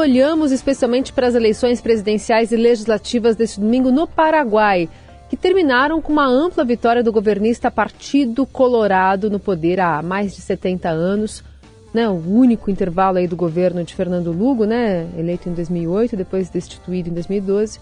olhamos especialmente para as eleições presidenciais e legislativas deste domingo no Paraguai, que terminaram com uma ampla vitória do governista Partido Colorado no poder há mais de 70 anos, né, o único intervalo aí do governo de Fernando Lugo, né, eleito em 2008, depois destituído em 2012.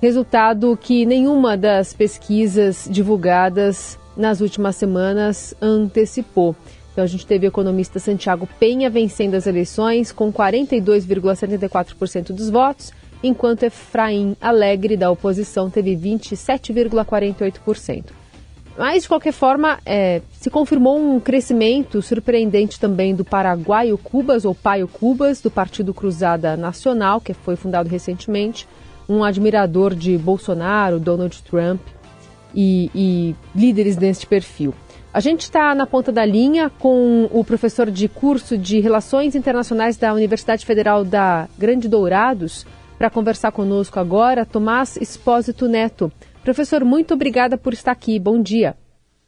Resultado que nenhuma das pesquisas divulgadas nas últimas semanas antecipou. Então a gente teve o economista Santiago Penha vencendo as eleições com 42,74% dos votos, enquanto Efraim Alegre da oposição teve 27,48%. Mas, de qualquer forma, é, se confirmou um crescimento surpreendente também do Paraguaio Cubas, ou Paio Cubas, do Partido Cruzada Nacional, que foi fundado recentemente, um admirador de Bolsonaro, Donald Trump e, e líderes deste perfil. A gente está na ponta da linha com o professor de curso de Relações Internacionais da Universidade Federal da Grande Dourados para conversar conosco agora, Tomás Espósito Neto. Professor, muito obrigada por estar aqui. Bom dia.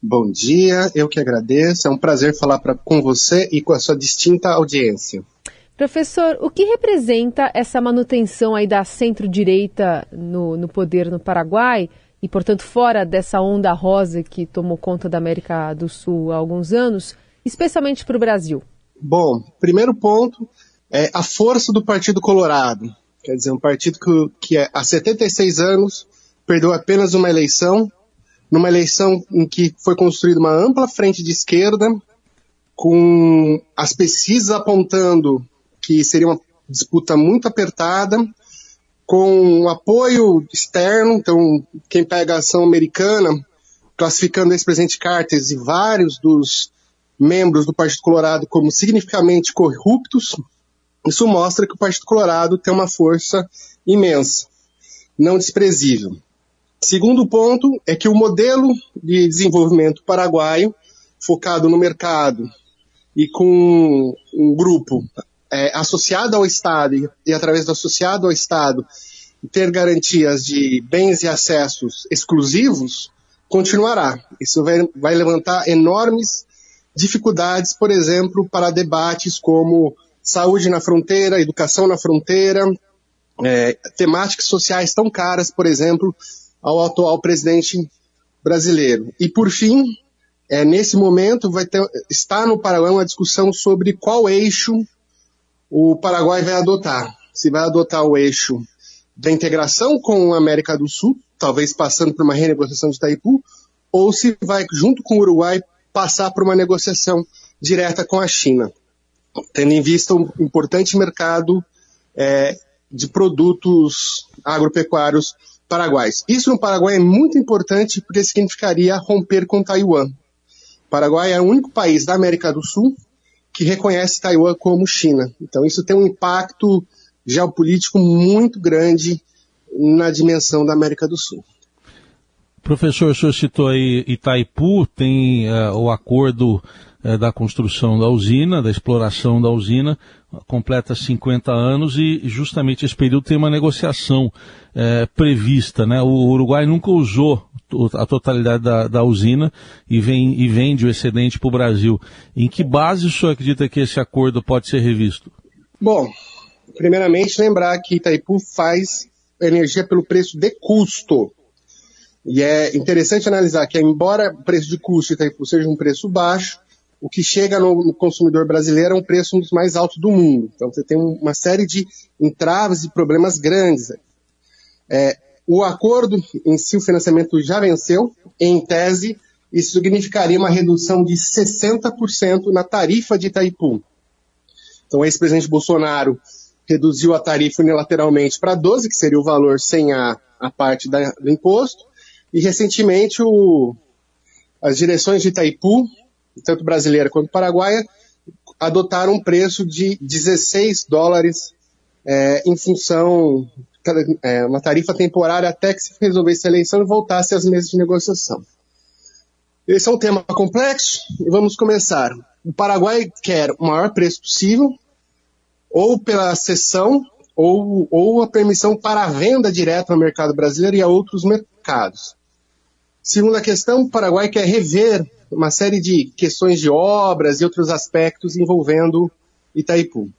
Bom dia, eu que agradeço. É um prazer falar pra, com você e com a sua distinta audiência. Professor, o que representa essa manutenção aí da centro-direita no, no poder no Paraguai? E, portanto, fora dessa onda rosa que tomou conta da América do Sul há alguns anos, especialmente para o Brasil? Bom, primeiro ponto é a força do Partido Colorado. Quer dizer, um partido que, que é, há 76 anos perdeu apenas uma eleição, numa eleição em que foi construída uma ampla frente de esquerda, com as pesquisas apontando que seria uma disputa muito apertada, com apoio externo, então quem pega a ação americana, classificando esse presidente Carter e vários dos membros do Partido Colorado como significativamente corruptos, isso mostra que o Partido Colorado tem uma força imensa, não desprezível. Segundo ponto é que o modelo de desenvolvimento paraguaio, focado no mercado e com um grupo é, associado ao Estado e, e, através do associado ao Estado ter garantias de bens e acessos exclusivos, continuará. Isso vai, vai levantar enormes dificuldades, por exemplo, para debates como saúde na fronteira, educação na fronteira, é, temáticas sociais tão caras, por exemplo, ao atual presidente brasileiro. E por fim, é, nesse momento vai ter, está no Paraguai uma discussão sobre qual eixo o Paraguai vai adotar. Se vai adotar o eixo da integração com a América do Sul, talvez passando por uma renegociação de Itaipu, ou se vai, junto com o Uruguai, passar por uma negociação direta com a China, tendo em vista um importante mercado é, de produtos agropecuários paraguaios. Isso no Paraguai é muito importante porque significaria romper com Taiwan. O Paraguai é o único país da América do Sul que reconhece Taiwan como China. Então isso tem um impacto geopolítico muito grande na dimensão da América do Sul. Professor, o senhor citou aí Itaipu, tem uh, o acordo uh, da construção da usina, da exploração da usina, completa 50 anos e justamente esse período tem uma negociação uh, prevista. Né? O Uruguai nunca usou a totalidade da, da usina e, vem, e vende o excedente para o Brasil. Em que base o senhor acredita que esse acordo pode ser revisto? Bom, primeiramente lembrar que Itaipu faz energia pelo preço de custo. E é interessante analisar que, embora o preço de custo de Itaipu seja um preço baixo, o que chega no, consumidor brasileiro é um preço um dos mais altos do mundo. Então você tem uma série de entraves e problemas grandes. É, o acordo em si, o financiamento já venceu, em tese, isso significaria uma redução de 60% na tarifa de Itaipu. Então, o ex-presidente Bolsonaro reduziu a tarifa unilateralmente para 12, que seria o valor sem a, a parte da, do imposto, e recentemente o, as direções de Itaipu, tanto brasileira quanto paraguaia, adotaram um preço de 16 dólares é, em função é, uma tarifa temporária até que se resolvesse a eleição e voltasse às mesas de negociação. Esse é um tema complexo e vamos começar. O Paraguai quer o maior preço possível, ou pela cessão, ou, ou a permissão para a venda direta ao mercado brasileiro e a outros mercados. Segunda questão, o Paraguai quer rever uma série de questões de obras e outros aspectos envolvendo Itaipu.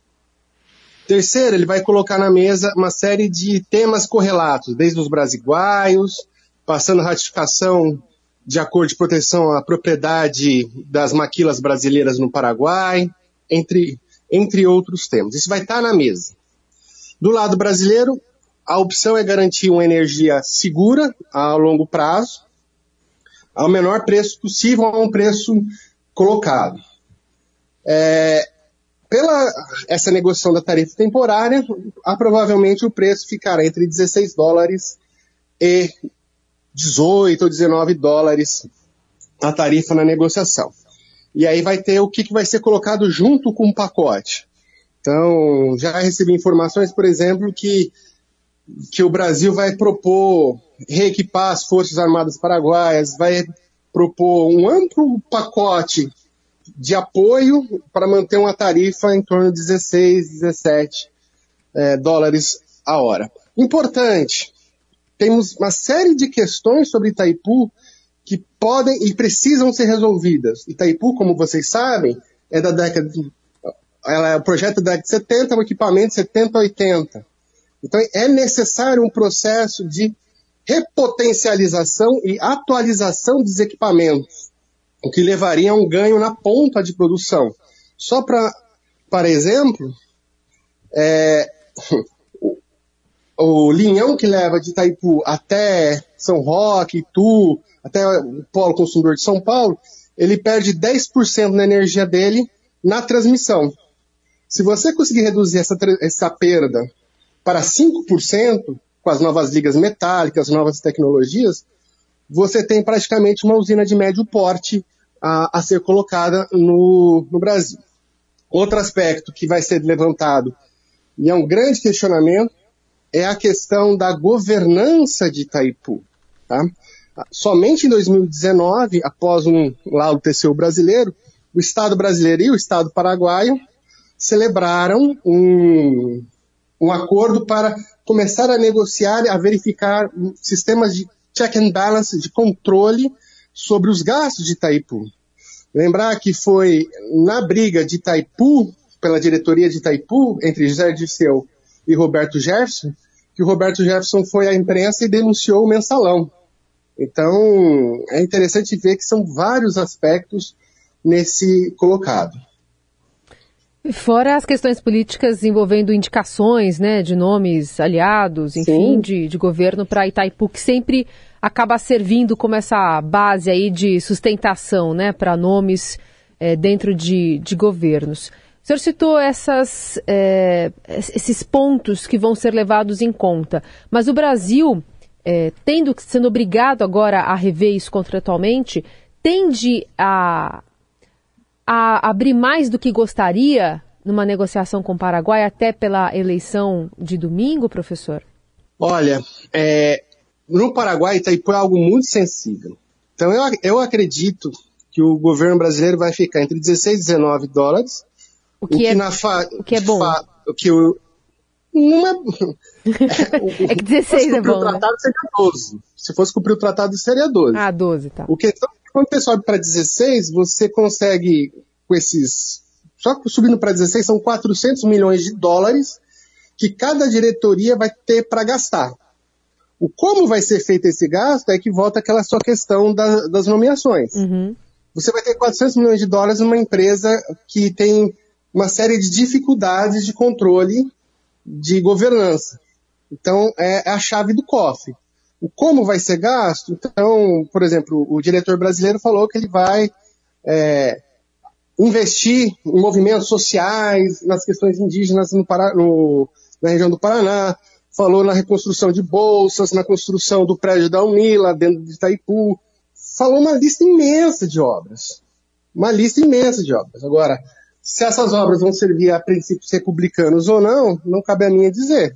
Terceiro, ele vai colocar na mesa uma série de temas correlatos, desde os brasiguaios, passando ratificação de acordo de proteção à propriedade das maquilas brasileiras no Paraguai, entre, entre outros temas. Isso vai estar na mesa. Do lado brasileiro, a opção é garantir uma energia segura a longo prazo, ao menor preço possível, a um preço colocado. É, pela essa negociação da tarifa temporária, provavelmente o preço ficará entre 16 dólares e 18 ou 19 dólares a tarifa na negociação. E aí vai ter o que, que vai ser colocado junto com o pacote. Então, já recebi informações, por exemplo, que, que o Brasil vai propor reequipar as Forças Armadas Paraguaias, vai propor um amplo pacote de apoio para manter uma tarifa em torno de 16, 17 é, dólares a hora. Importante, temos uma série de questões sobre Itaipu que podem e precisam ser resolvidas. Itaipu, como vocês sabem, é da década de, ela é o projeto da década de 70, o equipamento 70 80. Então é necessário um processo de repotencialização e atualização dos equipamentos o que levaria a um ganho na ponta de produção. Só para, para exemplo, é, o, o linhão que leva de Itaipu até São Roque, Itu, até o polo consumidor de São Paulo, ele perde 10% da energia dele na transmissão. Se você conseguir reduzir essa, essa perda para 5%, com as novas ligas metálicas, novas tecnologias, você tem praticamente uma usina de médio porte a, a ser colocada no, no Brasil. Outro aspecto que vai ser levantado, e é um grande questionamento, é a questão da governança de Itaipu. Tá? Somente em 2019, após um laudo TCU brasileiro, o Estado brasileiro e o Estado paraguaio celebraram um, um acordo para começar a negociar, a verificar sistemas de check and balance, de controle sobre os gastos de Itaipu. Lembrar que foi na briga de Itaipu, pela diretoria de Itaipu, entre José Dirceu e Roberto Jefferson, que o Roberto Jefferson foi à imprensa e denunciou o mensalão. Então, é interessante ver que são vários aspectos nesse colocado. Fora as questões políticas envolvendo indicações né, de nomes aliados, enfim, de, de governo para Itaipu, que sempre acaba servindo como essa base aí de sustentação, né, para nomes é, dentro de, de governos. O senhor citou essas, é, esses pontos que vão ser levados em conta, mas o Brasil, é, tendo sendo obrigado agora a rever isso contratualmente, tende a, a abrir mais do que gostaria numa negociação com o Paraguai, até pela eleição de domingo, professor? Olha, é, no Paraguai Itaipu é algo muito sensível. Então eu, eu acredito que o governo brasileiro vai ficar entre 16 e 19 dólares. O que, o que, é, na fa, o que é bom. Fa, o que o, não é, é, que 16 é bom. O tratado né? seria 12. Se fosse cumprir o tratado, seria 12. Ah, 12, tá. O que, quando você sobe para 16, você consegue, com esses. Só subindo para 16, são 400 milhões de dólares que cada diretoria vai ter para gastar. O como vai ser feito esse gasto é que volta aquela sua questão da, das nomeações. Uhum. Você vai ter 400 milhões de dólares numa empresa que tem uma série de dificuldades de controle de governança. Então, é, é a chave do cofre. O como vai ser gasto? Então, por exemplo, o diretor brasileiro falou que ele vai é, investir em movimentos sociais, nas questões indígenas no, no, na região do Paraná, falou na reconstrução de bolsas, na construção do prédio da Unila, dentro de Itaipu, falou uma lista imensa de obras. Uma lista imensa de obras. Agora, se essas obras vão servir a princípios republicanos ou não, não cabe a mim dizer.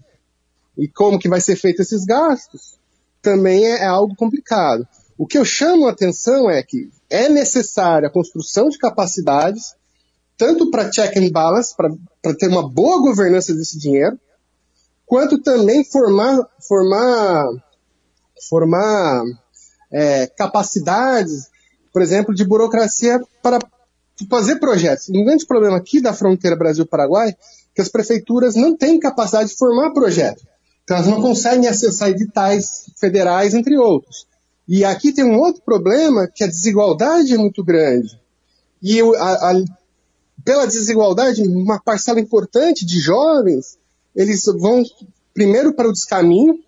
E como que vai ser feito esses gastos, também é, é algo complicado. O que eu chamo a atenção é que é necessária a construção de capacidades, tanto para check and balance, para ter uma boa governança desse dinheiro, quanto também formar, formar, formar é, capacidades, por exemplo, de burocracia para fazer projetos. Um grande problema aqui da fronteira Brasil-Paraguai que as prefeituras não têm capacidade de formar projeto. Então, elas não conseguem acessar editais federais, entre outros. E aqui tem um outro problema, que a desigualdade é muito grande. E a, a, pela desigualdade, uma parcela importante de jovens, eles vão primeiro para o descaminho,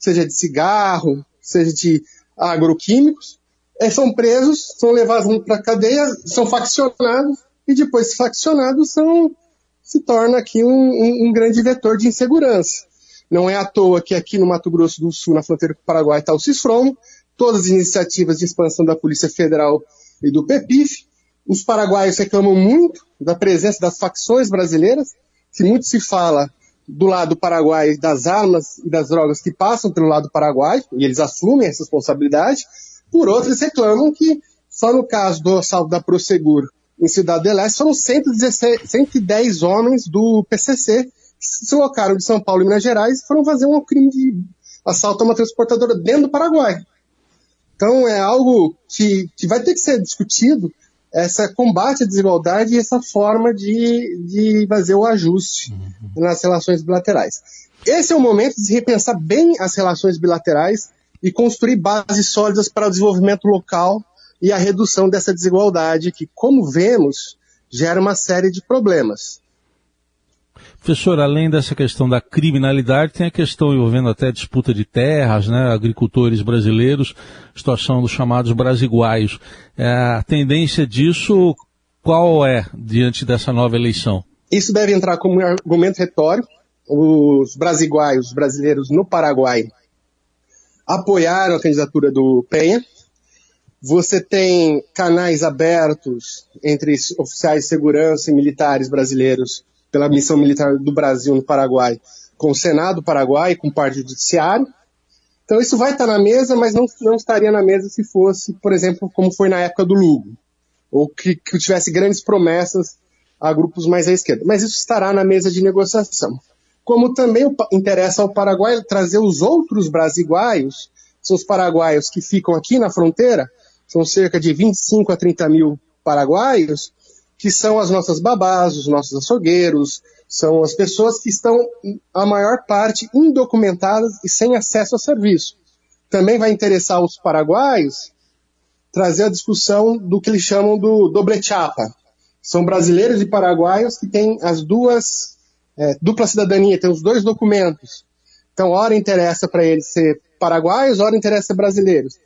seja de cigarro, seja de agroquímicos, é, são presos, são levados para a cadeia, são faccionados, e depois de faccionados são, se torna aqui um, um, um, grande vetor de insegurança. Não é à toa que aqui no Mato Grosso do Sul, na fronteira com o Paraguai, está o CISFROM, todas as iniciativas de expansão da Polícia Federal e do PEPIF. Os paraguaios reclamam muito da presença das facções brasileiras, que muito se fala do lado paraguai das armas e das drogas que passam pelo lado paraguai, e eles assumem essa responsabilidade. Por outro, eles reclamam que só no caso do assalto da Prosegur em Cidade de Leste foram 116, 110 homens do PCC se deslocaram de São Paulo e Minas Gerais e foram fazer um crime de assalto a uma transportadora dentro do Paraguai. Então é algo que, que vai ter que ser discutido essa combate à desigualdade e essa forma de, de fazer o ajuste uhum. nas relações bilaterais. Esse é o momento de repensar bem as relações bilaterais e construir bases sólidas para o desenvolvimento local e a redução dessa desigualdade que, como vemos, gera uma série de problemas. Professor, além dessa questão da criminalidade, tem a questão envolvendo até disputa de terras, né, agricultores brasileiros, situação dos chamados brasiguaios. É, a tendência disso, qual é diante dessa nova eleição? Isso deve entrar como um argumento retórico. Os brasiguaios, os brasileiros no Paraguai, apoiaram a candidatura do Penha. Você tem canais abertos entre oficiais de segurança e militares brasileiros pela missão militar do Brasil no Paraguai, com o Senado Paraguai, com parte judiciário. Então isso vai estar na mesa, mas não, não estaria na mesa se fosse, por exemplo, como foi na época do Lugo, ou que, que tivesse grandes promessas a grupos mais à esquerda. Mas isso estará na mesa de negociação. Como também interessa ao Paraguai trazer os outros brasiguaios, são os paraguaios que ficam aqui na fronteira, são cerca de 25 a 30 mil paraguaios, que são as nossas babás, os nossos açougueiros, são as pessoas que estão, a maior parte, indocumentadas e sem acesso a serviço. Também vai interessar os paraguaios trazer a discussão do que eles chamam do doble chapa. São brasileiros e paraguaios que têm as duas, é, dupla cidadania, têm os dois documentos. Então, hora interessa para eles ser paraguaios, hora interessa brasileiros.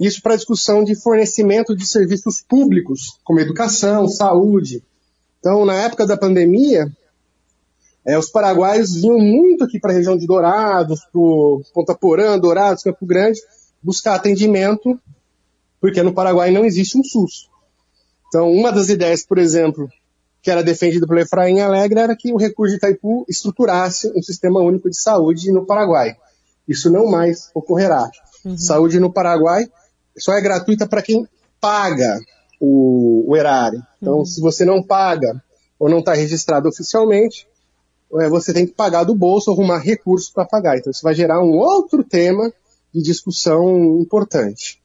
Isso para discussão de fornecimento de serviços públicos, como educação, saúde. Então, na época da pandemia, é, os paraguaios vinham muito aqui para a região de Dourados, para Ponta Porã, Dourados, Campo Grande, buscar atendimento, porque no Paraguai não existe um SUS. Então, uma das ideias, por exemplo, que era defendida pelo Efraim Alegre era que o recurso de Itaipu estruturasse um sistema único de saúde no Paraguai. Isso não mais ocorrerá. Uhum. Saúde no Paraguai só é gratuita para quem paga o, o erário. Então, uhum. se você não paga ou não está registrado oficialmente, é, você tem que pagar do bolso, arrumar recursos para pagar. Então, isso vai gerar um outro tema de discussão importante.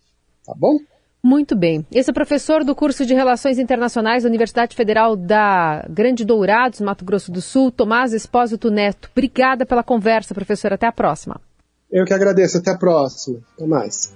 Tá bom? Muito bem. Esse é o professor do curso de Relações Internacionais da Universidade Federal da Grande Dourados, Mato Grosso do Sul, Tomás Espósito Neto. Obrigada pela conversa, professor. Até a próxima. Eu que agradeço. Até a próxima. Até mais.